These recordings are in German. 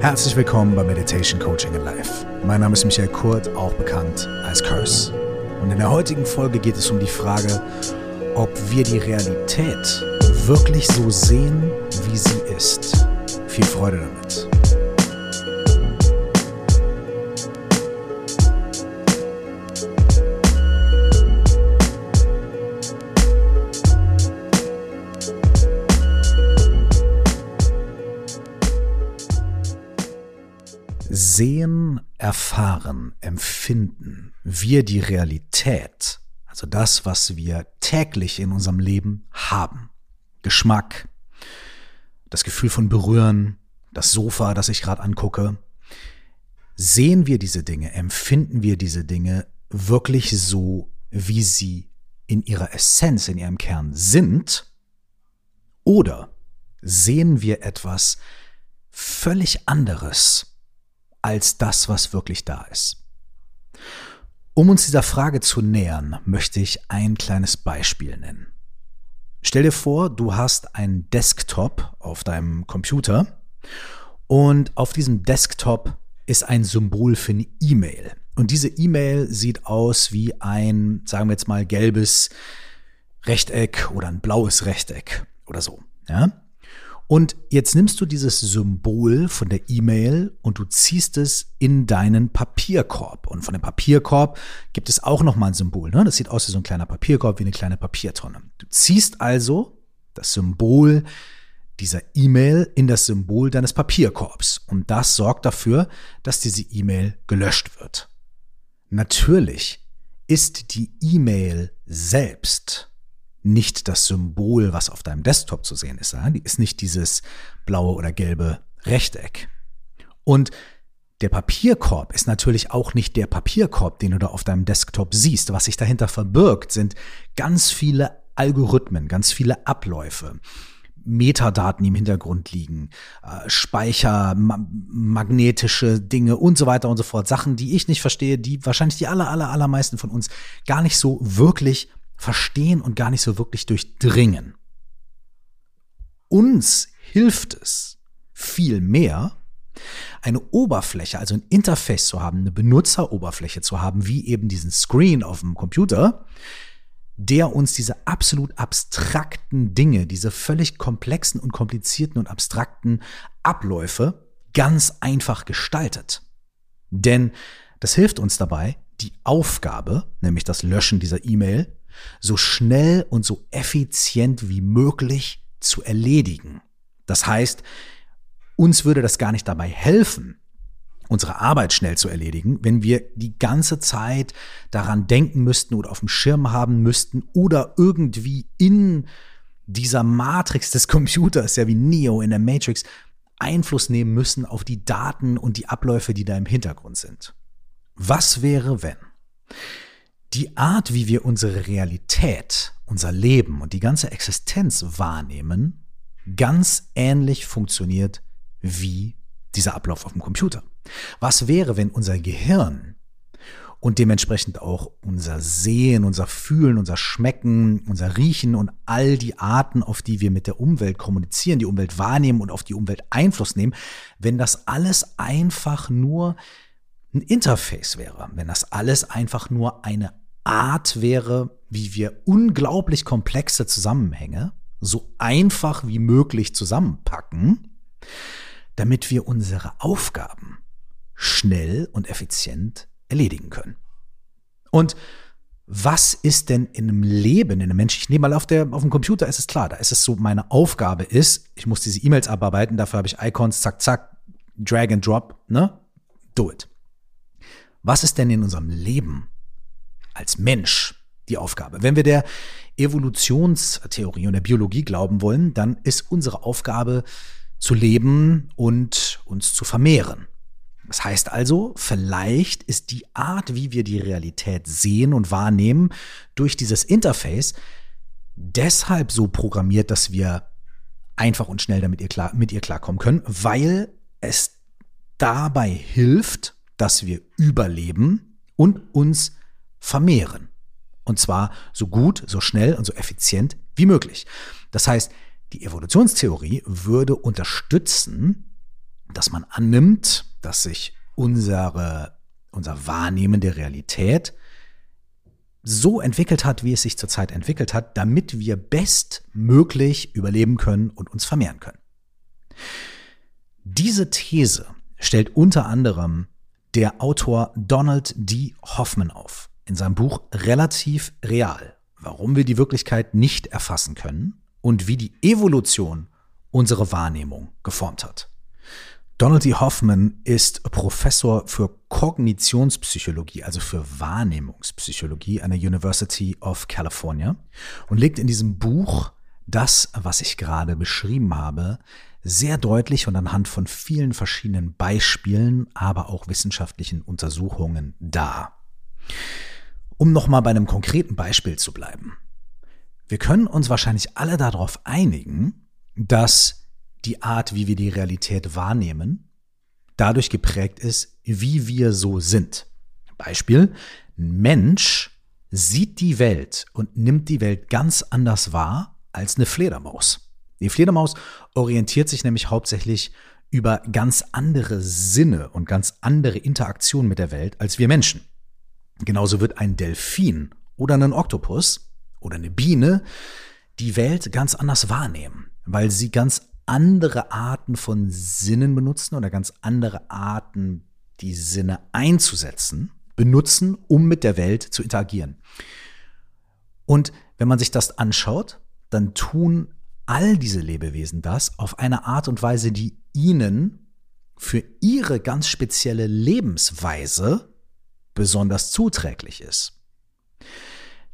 Herzlich willkommen bei Meditation Coaching in Life. Mein Name ist Michael Kurt, auch bekannt als Curse. Und in der heutigen Folge geht es um die Frage, ob wir die Realität wirklich so sehen, wie sie ist. Viel Freude damit. Sehen, erfahren, empfinden wir die Realität, also das, was wir täglich in unserem Leben haben. Geschmack, das Gefühl von Berühren, das Sofa, das ich gerade angucke. Sehen wir diese Dinge, empfinden wir diese Dinge wirklich so, wie sie in ihrer Essenz, in ihrem Kern sind? Oder sehen wir etwas völlig anderes, als das, was wirklich da ist. Um uns dieser Frage zu nähern, möchte ich ein kleines Beispiel nennen. Stell dir vor, du hast einen Desktop auf deinem Computer und auf diesem Desktop ist ein Symbol für eine E-Mail. Und diese E-Mail sieht aus wie ein, sagen wir jetzt mal, gelbes Rechteck oder ein blaues Rechteck oder so. Ja? Und jetzt nimmst du dieses Symbol von der E-Mail und du ziehst es in deinen Papierkorb. Und von dem Papierkorb gibt es auch nochmal ein Symbol. Ne? Das sieht aus wie so ein kleiner Papierkorb, wie eine kleine Papiertonne. Du ziehst also das Symbol dieser E-Mail in das Symbol deines Papierkorbs. Und das sorgt dafür, dass diese E-Mail gelöscht wird. Natürlich ist die E-Mail selbst nicht das Symbol, was auf deinem Desktop zu sehen ist. Die ist nicht dieses blaue oder gelbe Rechteck. Und der Papierkorb ist natürlich auch nicht der Papierkorb, den du da auf deinem Desktop siehst. Was sich dahinter verbirgt, sind ganz viele Algorithmen, ganz viele Abläufe. Metadaten, die im Hintergrund liegen, äh, Speicher, ma magnetische Dinge und so weiter und so fort. Sachen, die ich nicht verstehe, die wahrscheinlich die aller, aller, allermeisten von uns gar nicht so wirklich verstehen und gar nicht so wirklich durchdringen. Uns hilft es viel mehr, eine Oberfläche, also ein Interface zu haben, eine Benutzeroberfläche zu haben, wie eben diesen Screen auf dem Computer, der uns diese absolut abstrakten Dinge, diese völlig komplexen und komplizierten und abstrakten Abläufe ganz einfach gestaltet. Denn das hilft uns dabei, die Aufgabe, nämlich das Löschen dieser E-Mail, so schnell und so effizient wie möglich zu erledigen. Das heißt, uns würde das gar nicht dabei helfen, unsere Arbeit schnell zu erledigen, wenn wir die ganze Zeit daran denken müssten oder auf dem Schirm haben müssten oder irgendwie in dieser Matrix des Computers, ja wie Neo in der Matrix, Einfluss nehmen müssen auf die Daten und die Abläufe, die da im Hintergrund sind. Was wäre, wenn die Art, wie wir unsere Realität, unser Leben und die ganze Existenz wahrnehmen, ganz ähnlich funktioniert wie dieser Ablauf auf dem Computer. Was wäre, wenn unser Gehirn und dementsprechend auch unser Sehen, unser Fühlen, unser Schmecken, unser Riechen und all die Arten, auf die wir mit der Umwelt kommunizieren, die Umwelt wahrnehmen und auf die Umwelt Einfluss nehmen, wenn das alles einfach nur ein Interface wäre, wenn das alles einfach nur eine Art wäre, wie wir unglaublich komplexe Zusammenhänge so einfach wie möglich zusammenpacken, damit wir unsere Aufgaben schnell und effizient erledigen können. Und was ist denn in einem Leben, in einem Menschen? Ich nehme mal auf, der, auf dem Computer ist es klar, da ist es so, meine Aufgabe ist, ich muss diese E-Mails abarbeiten, dafür habe ich Icons, zack, zack, Drag and Drop, ne? Do it. Was ist denn in unserem Leben als Mensch die Aufgabe? Wenn wir der Evolutionstheorie und der Biologie glauben wollen, dann ist unsere Aufgabe zu leben und uns zu vermehren. Das heißt also, vielleicht ist die Art, wie wir die Realität sehen und wahrnehmen, durch dieses Interface deshalb so programmiert, dass wir einfach und schnell damit ihr klar, mit ihr klarkommen können, weil es dabei hilft, dass wir überleben und uns vermehren. Und zwar so gut, so schnell und so effizient wie möglich. Das heißt, die Evolutionstheorie würde unterstützen, dass man annimmt, dass sich unsere, unser Wahrnehmen der Realität so entwickelt hat, wie es sich zurzeit entwickelt hat, damit wir bestmöglich überleben können und uns vermehren können. Diese These stellt unter anderem der Autor Donald D. Hoffman auf in seinem Buch Relativ Real, warum wir die Wirklichkeit nicht erfassen können und wie die Evolution unsere Wahrnehmung geformt hat. Donald D. Hoffman ist Professor für Kognitionspsychologie, also für Wahrnehmungspsychologie an der University of California und legt in diesem Buch das, was ich gerade beschrieben habe, sehr deutlich und anhand von vielen verschiedenen Beispielen, aber auch wissenschaftlichen Untersuchungen dar. Um nochmal bei einem konkreten Beispiel zu bleiben. Wir können uns wahrscheinlich alle darauf einigen, dass die Art, wie wir die Realität wahrnehmen, dadurch geprägt ist, wie wir so sind. Beispiel, ein Mensch sieht die Welt und nimmt die Welt ganz anders wahr als eine Fledermaus. Die Fledermaus orientiert sich nämlich hauptsächlich über ganz andere Sinne und ganz andere Interaktionen mit der Welt als wir Menschen. Genauso wird ein Delfin oder ein Oktopus oder eine Biene die Welt ganz anders wahrnehmen, weil sie ganz andere Arten von Sinnen benutzen oder ganz andere Arten, die Sinne einzusetzen, benutzen, um mit der Welt zu interagieren. Und wenn man sich das anschaut, dann tun all diese Lebewesen das auf eine Art und Weise, die ihnen für ihre ganz spezielle Lebensweise besonders zuträglich ist.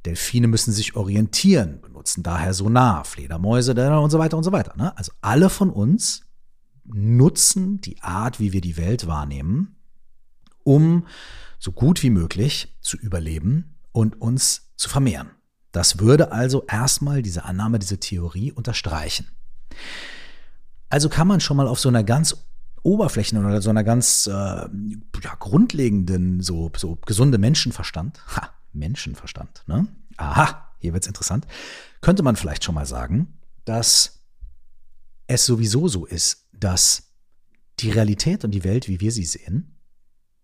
Delfine müssen sich orientieren, benutzen daher Sonar, Fledermäuse und so weiter und so weiter. Ne? Also alle von uns nutzen die Art, wie wir die Welt wahrnehmen, um so gut wie möglich zu überleben und uns zu vermehren. Das würde also erstmal diese Annahme, diese Theorie unterstreichen. Also kann man schon mal auf so einer ganz Oberflächen oder so einer ganz äh, ja, grundlegenden, so, so gesunde Menschenverstand, ha, Menschenverstand, ne? Aha, hier wird's interessant. Könnte man vielleicht schon mal sagen, dass es sowieso so ist, dass die Realität und die Welt, wie wir sie sehen,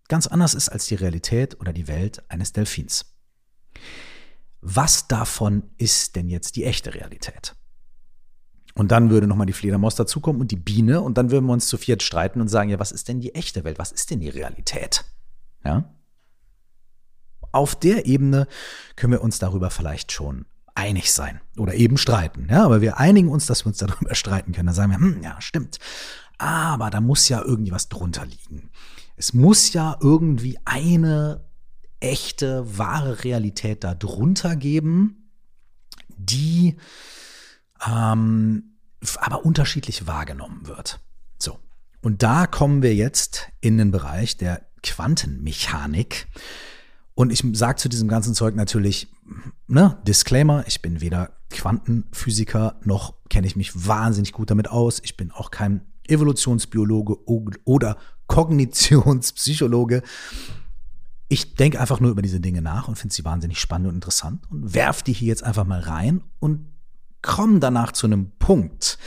ganz anders ist als die Realität oder die Welt eines Delfins. Was davon ist denn jetzt die echte Realität? Und dann würde nochmal die Fledermaus dazukommen und die Biene und dann würden wir uns zu viert streiten und sagen, ja, was ist denn die echte Welt? Was ist denn die Realität? Ja? auf der Ebene können wir uns darüber vielleicht schon einig sein oder eben streiten. Ja, aber wir einigen uns, dass wir uns darüber streiten können. Dann sagen wir, hm, ja, stimmt. Aber da muss ja irgendwie was drunter liegen. Es muss ja irgendwie eine echte, wahre Realität da drunter geben, die ähm, aber unterschiedlich wahrgenommen wird. So. Und da kommen wir jetzt in den Bereich der Quantenmechanik. Und ich sage zu diesem ganzen Zeug natürlich, ne, Disclaimer, ich bin weder Quantenphysiker noch kenne ich mich wahnsinnig gut damit aus. Ich bin auch kein Evolutionsbiologe oder Kognitionspsychologe. Ich denke einfach nur über diese Dinge nach und finde sie wahnsinnig spannend und interessant und werf die hier jetzt einfach mal rein und komme danach zu einem Punkt,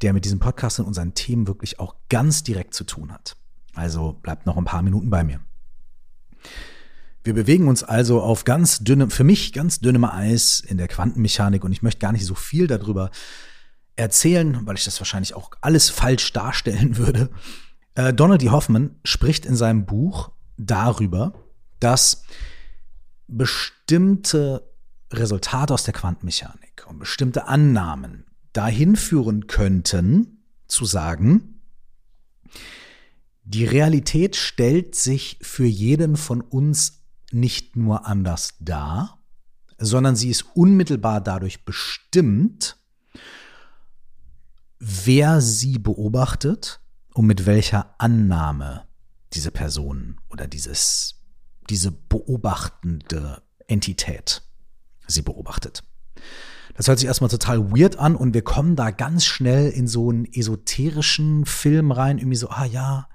der mit diesem Podcast und unseren Themen wirklich auch ganz direkt zu tun hat. Also bleibt noch ein paar Minuten bei mir. Wir bewegen uns also auf ganz dünnem, für mich ganz dünnem Eis in der Quantenmechanik und ich möchte gar nicht so viel darüber erzählen, weil ich das wahrscheinlich auch alles falsch darstellen würde. Äh, Donald D. Hoffman spricht in seinem Buch darüber, dass bestimmte Resultate aus der Quantenmechanik und bestimmte Annahmen dahin führen könnten, zu sagen, die Realität stellt sich für jeden von uns nicht nur anders dar, sondern sie ist unmittelbar dadurch bestimmt, wer sie beobachtet und mit welcher Annahme diese Person oder dieses, diese beobachtende Entität sie beobachtet. Das hört sich erstmal total weird an und wir kommen da ganz schnell in so einen esoterischen Film rein, irgendwie so, ah ja,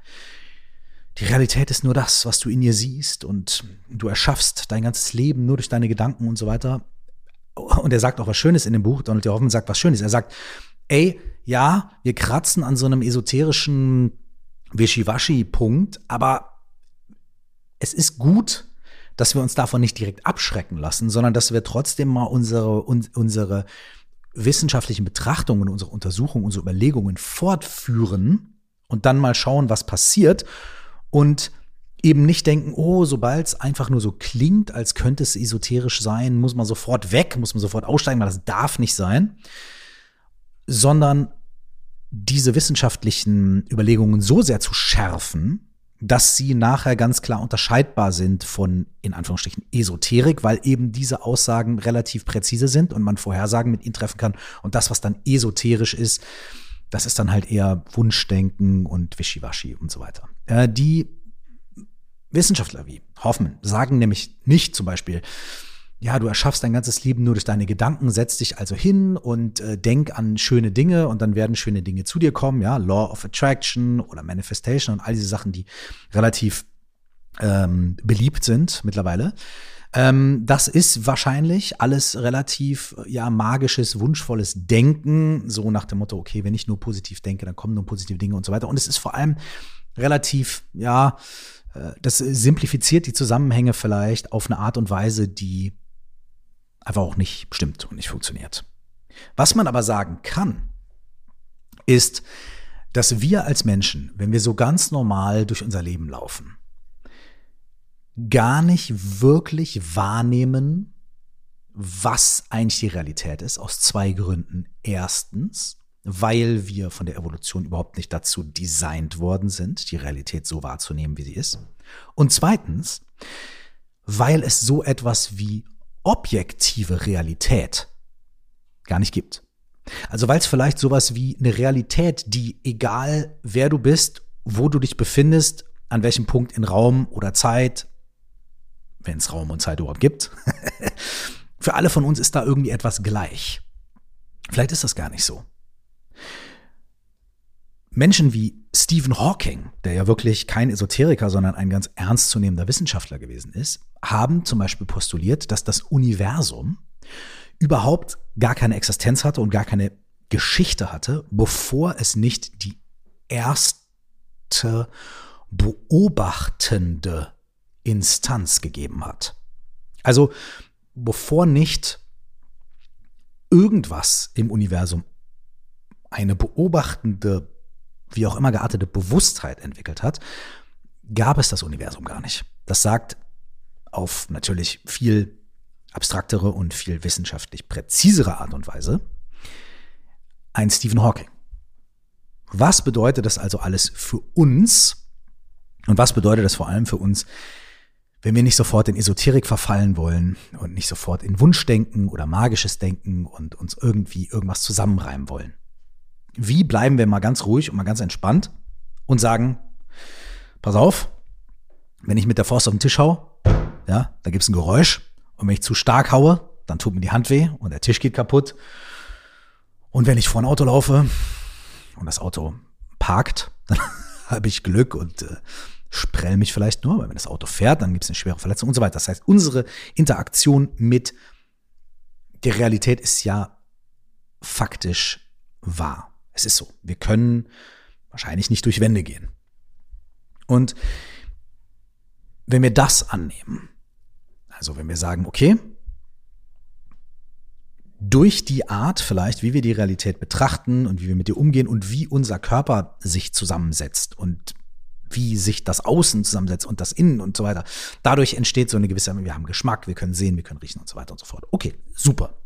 die Realität ist nur das, was du in ihr siehst und du erschaffst dein ganzes Leben nur durch deine Gedanken und so weiter. Und er sagt auch was Schönes in dem Buch, Donald D. Hoffman sagt was Schönes. Er sagt, ey, ja, wir kratzen an so einem esoterischen Wischiwaschi-Punkt, aber es ist gut, dass wir uns davon nicht direkt abschrecken lassen, sondern dass wir trotzdem mal unsere, unsere wissenschaftlichen Betrachtungen, unsere Untersuchungen, unsere Überlegungen fortführen und dann mal schauen, was passiert und eben nicht denken, oh, sobald es einfach nur so klingt, als könnte es esoterisch sein, muss man sofort weg, muss man sofort aussteigen, weil das darf nicht sein, sondern diese wissenschaftlichen Überlegungen so sehr zu schärfen, dass sie nachher ganz klar unterscheidbar sind von, in Anführungsstrichen, Esoterik, weil eben diese Aussagen relativ präzise sind und man Vorhersagen mit ihnen treffen kann. Und das, was dann esoterisch ist, das ist dann halt eher Wunschdenken und Wischiwaschi und so weiter. Äh, die Wissenschaftler wie Hoffman sagen nämlich nicht zum Beispiel, ja, du erschaffst dein ganzes Leben nur durch deine Gedanken, setz dich also hin und äh, denk an schöne Dinge und dann werden schöne Dinge zu dir kommen, ja, Law of Attraction oder Manifestation und all diese Sachen, die relativ ähm, beliebt sind mittlerweile. Ähm, das ist wahrscheinlich alles relativ, ja, magisches, wunschvolles Denken, so nach dem Motto, okay, wenn ich nur positiv denke, dann kommen nur positive Dinge und so weiter. Und es ist vor allem relativ, ja, äh, das simplifiziert die Zusammenhänge vielleicht auf eine Art und Weise, die einfach auch nicht stimmt und nicht funktioniert. Was man aber sagen kann, ist, dass wir als Menschen, wenn wir so ganz normal durch unser Leben laufen, gar nicht wirklich wahrnehmen, was eigentlich die Realität ist, aus zwei Gründen. Erstens, weil wir von der Evolution überhaupt nicht dazu designt worden sind, die Realität so wahrzunehmen, wie sie ist. Und zweitens, weil es so etwas wie objektive Realität gar nicht gibt. Also weil es vielleicht sowas wie eine Realität, die egal wer du bist, wo du dich befindest, an welchem Punkt in Raum oder Zeit, wenn es Raum und Zeit überhaupt gibt, für alle von uns ist da irgendwie etwas gleich. Vielleicht ist das gar nicht so. Menschen wie Stephen Hawking, der ja wirklich kein Esoteriker, sondern ein ganz ernstzunehmender Wissenschaftler gewesen ist, haben zum Beispiel postuliert, dass das Universum überhaupt gar keine Existenz hatte und gar keine Geschichte hatte, bevor es nicht die erste beobachtende Instanz gegeben hat. Also bevor nicht irgendwas im Universum eine beobachtende wie auch immer geartete Bewusstheit entwickelt hat, gab es das Universum gar nicht. Das sagt auf natürlich viel abstraktere und viel wissenschaftlich präzisere Art und Weise ein Stephen Hawking. Was bedeutet das also alles für uns? Und was bedeutet das vor allem für uns, wenn wir nicht sofort in Esoterik verfallen wollen und nicht sofort in Wunschdenken oder magisches Denken und uns irgendwie irgendwas zusammenreimen wollen? Wie bleiben wir mal ganz ruhig und mal ganz entspannt und sagen, pass auf, wenn ich mit der Faust auf den Tisch hau, ja, da gibt's ein Geräusch und wenn ich zu stark haue, dann tut mir die Hand weh und der Tisch geht kaputt. Und wenn ich vor ein Auto laufe und das Auto parkt, dann habe ich Glück und äh, sprell mich vielleicht nur, weil wenn das Auto fährt, dann gibt es eine schwere Verletzung und so weiter. Das heißt, unsere Interaktion mit der Realität ist ja faktisch wahr. Es ist so. Wir können wahrscheinlich nicht durch Wände gehen. Und wenn wir das annehmen, also wenn wir sagen, okay, durch die Art vielleicht, wie wir die Realität betrachten und wie wir mit ihr umgehen und wie unser Körper sich zusammensetzt und wie sich das Außen zusammensetzt und das Innen und so weiter. Dadurch entsteht so eine gewisse, wir haben Geschmack, wir können sehen, wir können riechen und so weiter und so fort. Okay, super.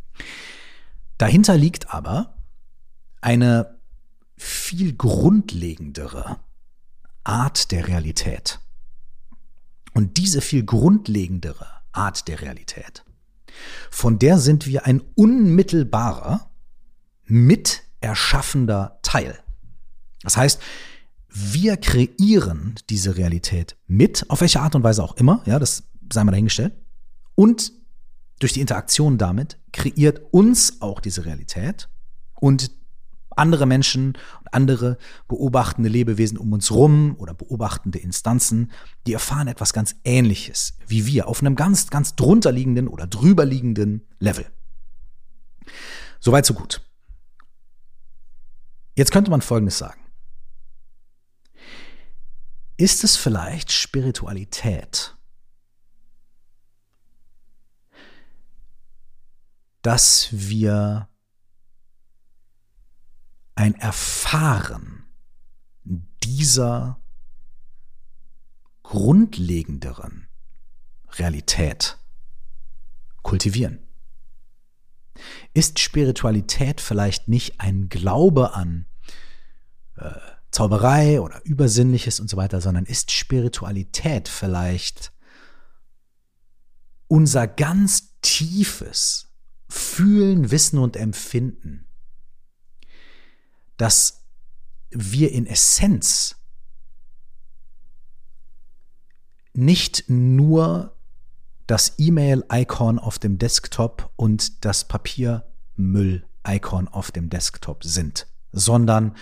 Dahinter liegt aber eine viel grundlegendere Art der Realität. Und diese viel grundlegendere Art der Realität, von der sind wir ein unmittelbarer, miterschaffender Teil. Das heißt, wir kreieren diese Realität mit, auf welche Art und Weise auch immer, ja, das sei mal dahingestellt. Und durch die Interaktion damit kreiert uns auch diese Realität und andere Menschen und andere beobachtende Lebewesen um uns rum oder beobachtende Instanzen, die erfahren etwas ganz Ähnliches wie wir auf einem ganz, ganz drunterliegenden oder drüberliegenden Level. Soweit, so gut. Jetzt könnte man Folgendes sagen. Ist es vielleicht Spiritualität? Dass wir ein Erfahren dieser grundlegenderen Realität kultivieren. Ist Spiritualität vielleicht nicht ein Glaube an äh, Zauberei oder Übersinnliches und so weiter, sondern ist Spiritualität vielleicht unser ganz tiefes Fühlen, Wissen und Empfinden, dass wir in Essenz nicht nur das E-Mail-Icon auf dem Desktop und das Papiermüll-Icon auf dem Desktop sind, sondern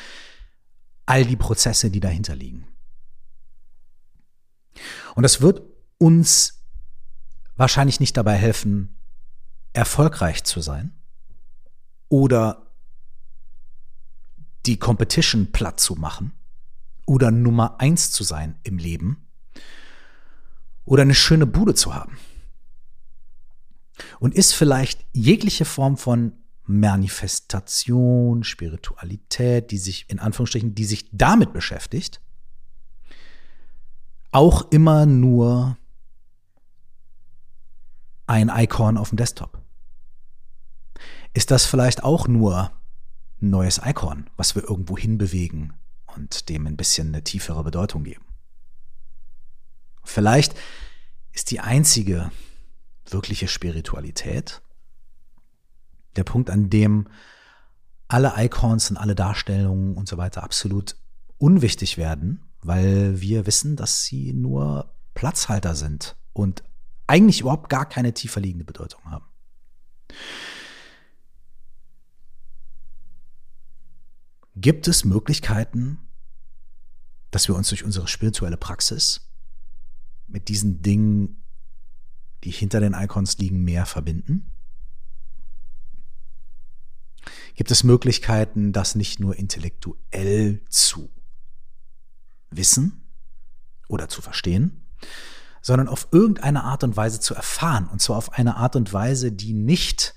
all die Prozesse, die dahinter liegen. Und das wird uns wahrscheinlich nicht dabei helfen, erfolgreich zu sein oder die Competition platt zu machen oder Nummer eins zu sein im Leben oder eine schöne Bude zu haben und ist vielleicht jegliche Form von Manifestation, Spiritualität, die sich in Anführungsstrichen, die sich damit beschäftigt, auch immer nur ein Icon auf dem Desktop. Ist das vielleicht auch nur ein neues Icon, was wir irgendwo hinbewegen und dem ein bisschen eine tiefere Bedeutung geben? Vielleicht ist die einzige wirkliche Spiritualität. Der Punkt, an dem alle Icons und alle Darstellungen und so weiter absolut unwichtig werden, weil wir wissen, dass sie nur Platzhalter sind und eigentlich überhaupt gar keine tiefer liegende Bedeutung haben. Gibt es Möglichkeiten, dass wir uns durch unsere spirituelle Praxis mit diesen Dingen die hinter den Icons liegen, mehr verbinden? Gibt es Möglichkeiten, das nicht nur intellektuell zu wissen oder zu verstehen, sondern auf irgendeine Art und Weise zu erfahren, und zwar auf eine Art und Weise, die nicht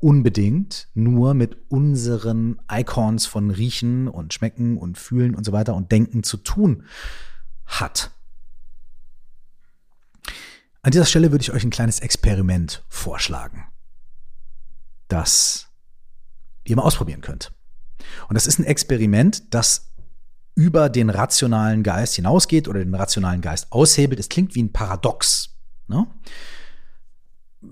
unbedingt nur mit unseren Icons von Riechen und Schmecken und Fühlen und so weiter und Denken zu tun hat. An dieser Stelle würde ich euch ein kleines Experiment vorschlagen, das ihr mal ausprobieren könnt. Und das ist ein Experiment, das über den rationalen Geist hinausgeht oder den rationalen Geist aushebelt. Es klingt wie ein Paradox. Ne?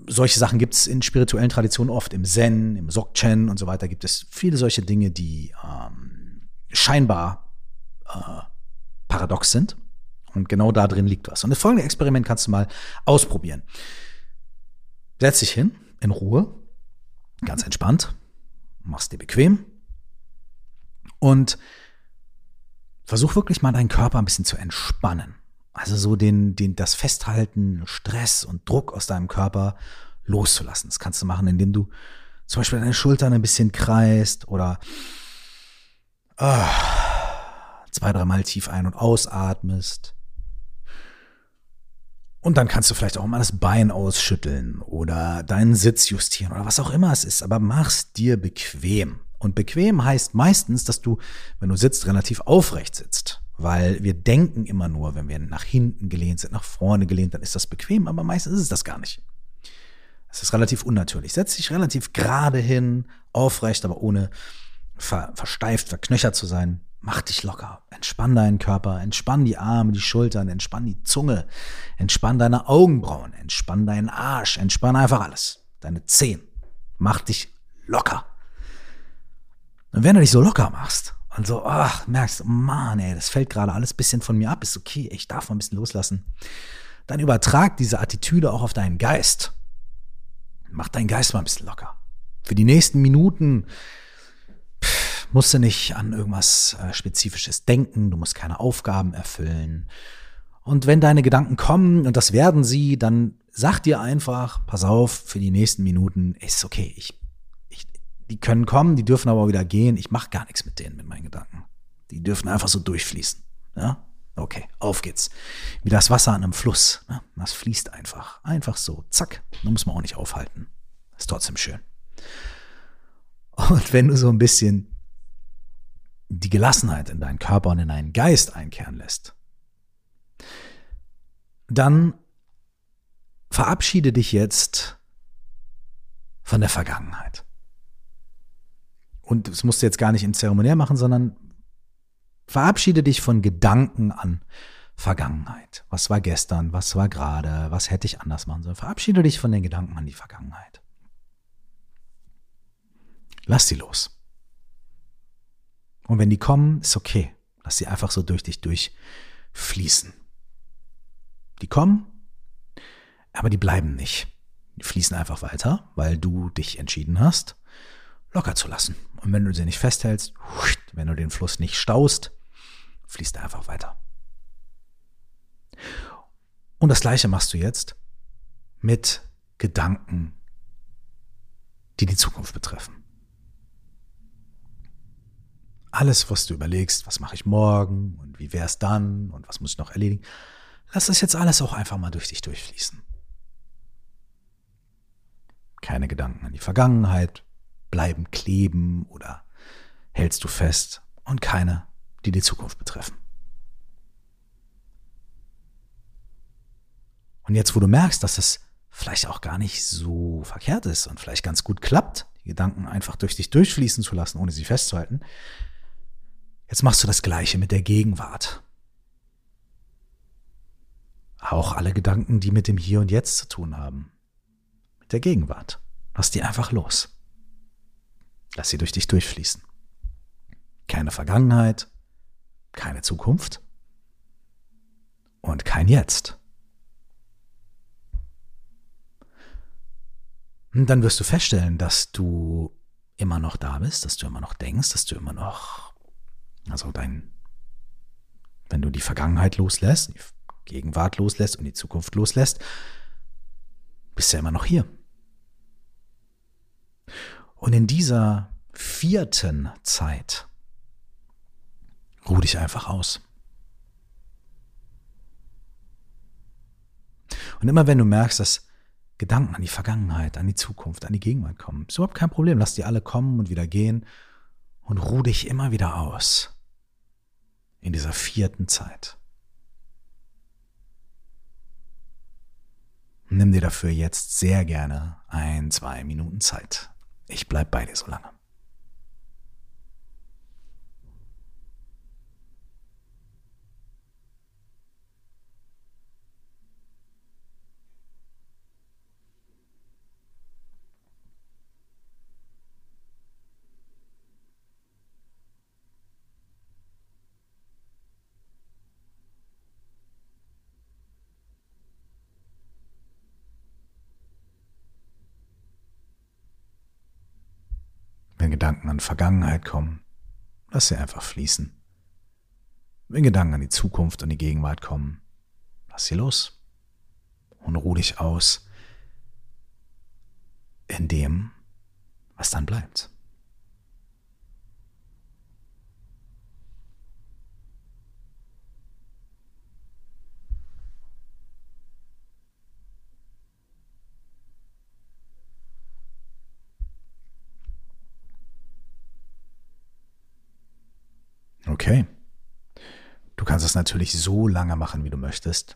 Solche Sachen gibt es in spirituellen Traditionen oft, im Zen, im Dzogchen und so weiter gibt es viele solche Dinge, die ähm, scheinbar äh, paradox sind. Und genau da drin liegt was. Und das folgende Experiment kannst du mal ausprobieren. Setz dich hin, in Ruhe, ganz entspannt, machst dir bequem und versuch wirklich mal deinen Körper ein bisschen zu entspannen. Also so den, den, das Festhalten, Stress und Druck aus deinem Körper loszulassen. Das kannst du machen, indem du zum Beispiel deine Schultern ein bisschen kreist oder ah, zwei, dreimal tief ein- und ausatmest. Und dann kannst du vielleicht auch mal das Bein ausschütteln oder deinen Sitz justieren oder was auch immer es ist. Aber mach's dir bequem. Und bequem heißt meistens, dass du, wenn du sitzt, relativ aufrecht sitzt. Weil wir denken immer nur, wenn wir nach hinten gelehnt sind, nach vorne gelehnt, dann ist das bequem, aber meistens ist es das gar nicht. Es ist relativ unnatürlich. Setz dich relativ gerade hin, aufrecht, aber ohne ver versteift, verknöchert zu sein. Mach dich locker. Entspann deinen Körper, entspann die Arme, die Schultern, entspann die Zunge, entspann deine Augenbrauen, entspann deinen Arsch, entspann einfach alles. Deine Zehen. Mach dich locker. Und wenn du dich so locker machst und so, ach, merkst, Mann, ey, das fällt gerade alles bisschen von mir ab, ist okay, ich darf mal ein bisschen loslassen, dann übertrag diese Attitüde auch auf deinen Geist. Mach deinen Geist mal ein bisschen locker. Für die nächsten Minuten musst du nicht an irgendwas äh, Spezifisches denken, du musst keine Aufgaben erfüllen. Und wenn deine Gedanken kommen, und das werden sie, dann sag dir einfach, pass auf, für die nächsten Minuten ist okay, ich, die können kommen, die dürfen aber wieder gehen, ich mache gar nichts mit denen, mit meinen Gedanken. Die dürfen einfach so durchfließen. Ja? Okay, auf geht's. Wie das Wasser an einem Fluss. Ne? Das fließt einfach. Einfach so. Zack. Da muss man auch nicht aufhalten. Ist trotzdem schön. Und wenn du so ein bisschen die Gelassenheit in deinen Körper und in deinen Geist einkehren lässt, dann verabschiede dich jetzt von der Vergangenheit. Und das musst du jetzt gar nicht im Zeremoniell machen, sondern verabschiede dich von Gedanken an Vergangenheit. Was war gestern? Was war gerade? Was hätte ich anders machen sollen? Verabschiede dich von den Gedanken an die Vergangenheit. Lass sie los. Und wenn die kommen, ist okay. Lass sie einfach so durch dich durchfließen. Die kommen, aber die bleiben nicht. Die fließen einfach weiter, weil du dich entschieden hast, locker zu lassen. Und wenn du sie nicht festhältst, wenn du den Fluss nicht staust, fließt er einfach weiter. Und das gleiche machst du jetzt mit Gedanken, die die Zukunft betreffen. Alles, was du überlegst, was mache ich morgen und wie wäre es dann und was muss ich noch erledigen, lass das jetzt alles auch einfach mal durch dich durchfließen. Keine Gedanken an die Vergangenheit bleiben kleben oder hältst du fest und keine, die die Zukunft betreffen. Und jetzt, wo du merkst, dass es vielleicht auch gar nicht so verkehrt ist und vielleicht ganz gut klappt, die Gedanken einfach durch dich durchfließen zu lassen, ohne sie festzuhalten, jetzt machst du das Gleiche mit der Gegenwart. Auch alle Gedanken, die mit dem Hier und Jetzt zu tun haben. Mit der Gegenwart. Lass die einfach los. Lass sie durch dich durchfließen. Keine Vergangenheit, keine Zukunft und kein Jetzt. Und dann wirst du feststellen, dass du immer noch da bist, dass du immer noch denkst, dass du immer noch, also dein, wenn du die Vergangenheit loslässt, die Gegenwart loslässt und die Zukunft loslässt, bist du ja immer noch hier. Und in dieser vierten Zeit ruh dich einfach aus. Und immer wenn du merkst, dass Gedanken an die Vergangenheit, an die Zukunft, an die Gegenwart kommen, ist überhaupt kein Problem. Lass die alle kommen und wieder gehen und ruh dich immer wieder aus. In dieser vierten Zeit. Nimm dir dafür jetzt sehr gerne ein, zwei Minuten Zeit. Ich bleib bei dir so lange. Wenn Gedanken an Vergangenheit kommen, lass sie einfach fließen. Wenn Gedanken an die Zukunft und die Gegenwart kommen, lass sie los und ruh dich aus in dem, was dann bleibt. Okay. Du kannst es natürlich so lange machen, wie du möchtest.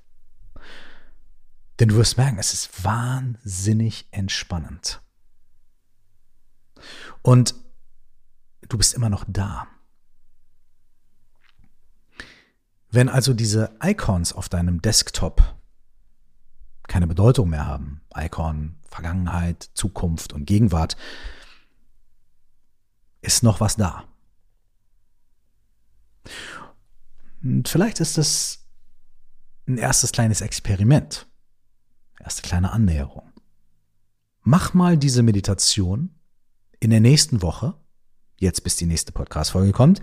Denn du wirst merken, es ist wahnsinnig entspannend. Und du bist immer noch da. Wenn also diese Icons auf deinem Desktop keine Bedeutung mehr haben, Icon, Vergangenheit, Zukunft und Gegenwart, ist noch was da. Und vielleicht ist es ein erstes kleines Experiment, erste kleine Annäherung. Mach mal diese Meditation in der nächsten Woche, jetzt bis die nächste Podcast-Folge kommt,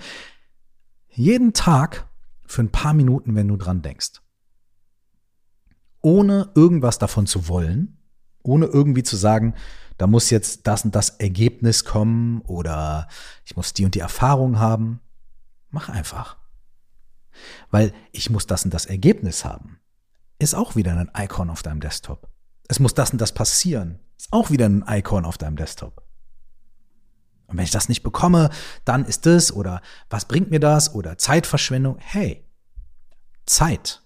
jeden Tag für ein paar Minuten, wenn du dran denkst. Ohne irgendwas davon zu wollen, ohne irgendwie zu sagen, da muss jetzt das und das Ergebnis kommen oder ich muss die und die Erfahrung haben. Mach einfach. weil ich muss das und das Ergebnis haben. Ist auch wieder ein Icon auf deinem Desktop. Es muss das und das passieren. Ist auch wieder ein Icon auf deinem Desktop. Und wenn ich das nicht bekomme, dann ist das oder was bringt mir das oder Zeitverschwendung. Hey, Zeit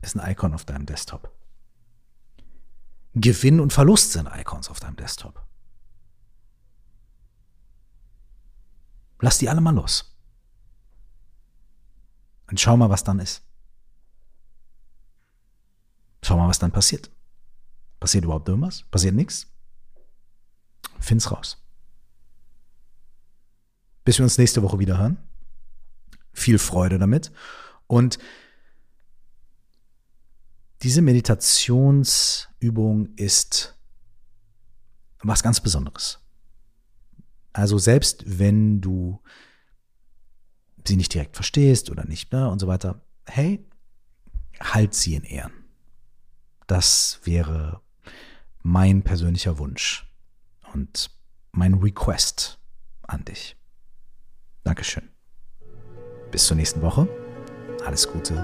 ist ein Icon auf deinem Desktop. Gewinn und Verlust sind Icons auf deinem Desktop. Lass die alle mal los. Und schau mal, was dann ist. Schau mal, was dann passiert. Passiert überhaupt irgendwas? Passiert nichts? Find's raus. Bis wir uns nächste Woche wieder hören. Viel Freude damit. Und diese Meditationsübung ist was ganz Besonderes. Also selbst wenn du sie nicht direkt verstehst oder nicht ne, und so weiter, hey, halt sie in Ehren. Das wäre mein persönlicher Wunsch und mein Request an dich. Dankeschön. Bis zur nächsten Woche. Alles Gute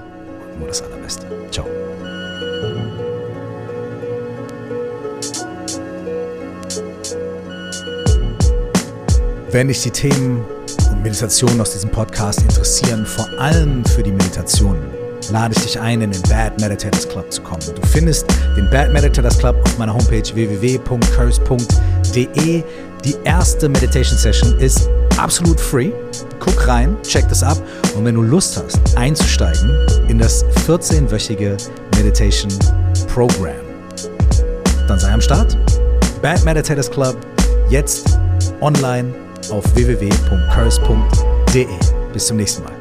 und nur das Allerbeste. Ciao. Wenn dich die Themen Meditationen aus diesem Podcast interessieren, vor allem für die Meditationen, lade ich dich ein, in den Bad Meditators Club zu kommen. Du findest den Bad Meditators Club auf meiner Homepage www.curse.de. Die erste Meditation Session ist absolut free. Guck rein, check das ab und wenn du Lust hast, einzusteigen in das 14-wöchige Meditation Program, dann sei am Start. Bad Meditators Club jetzt online auf www.curse.de. Bis zum nächsten Mal.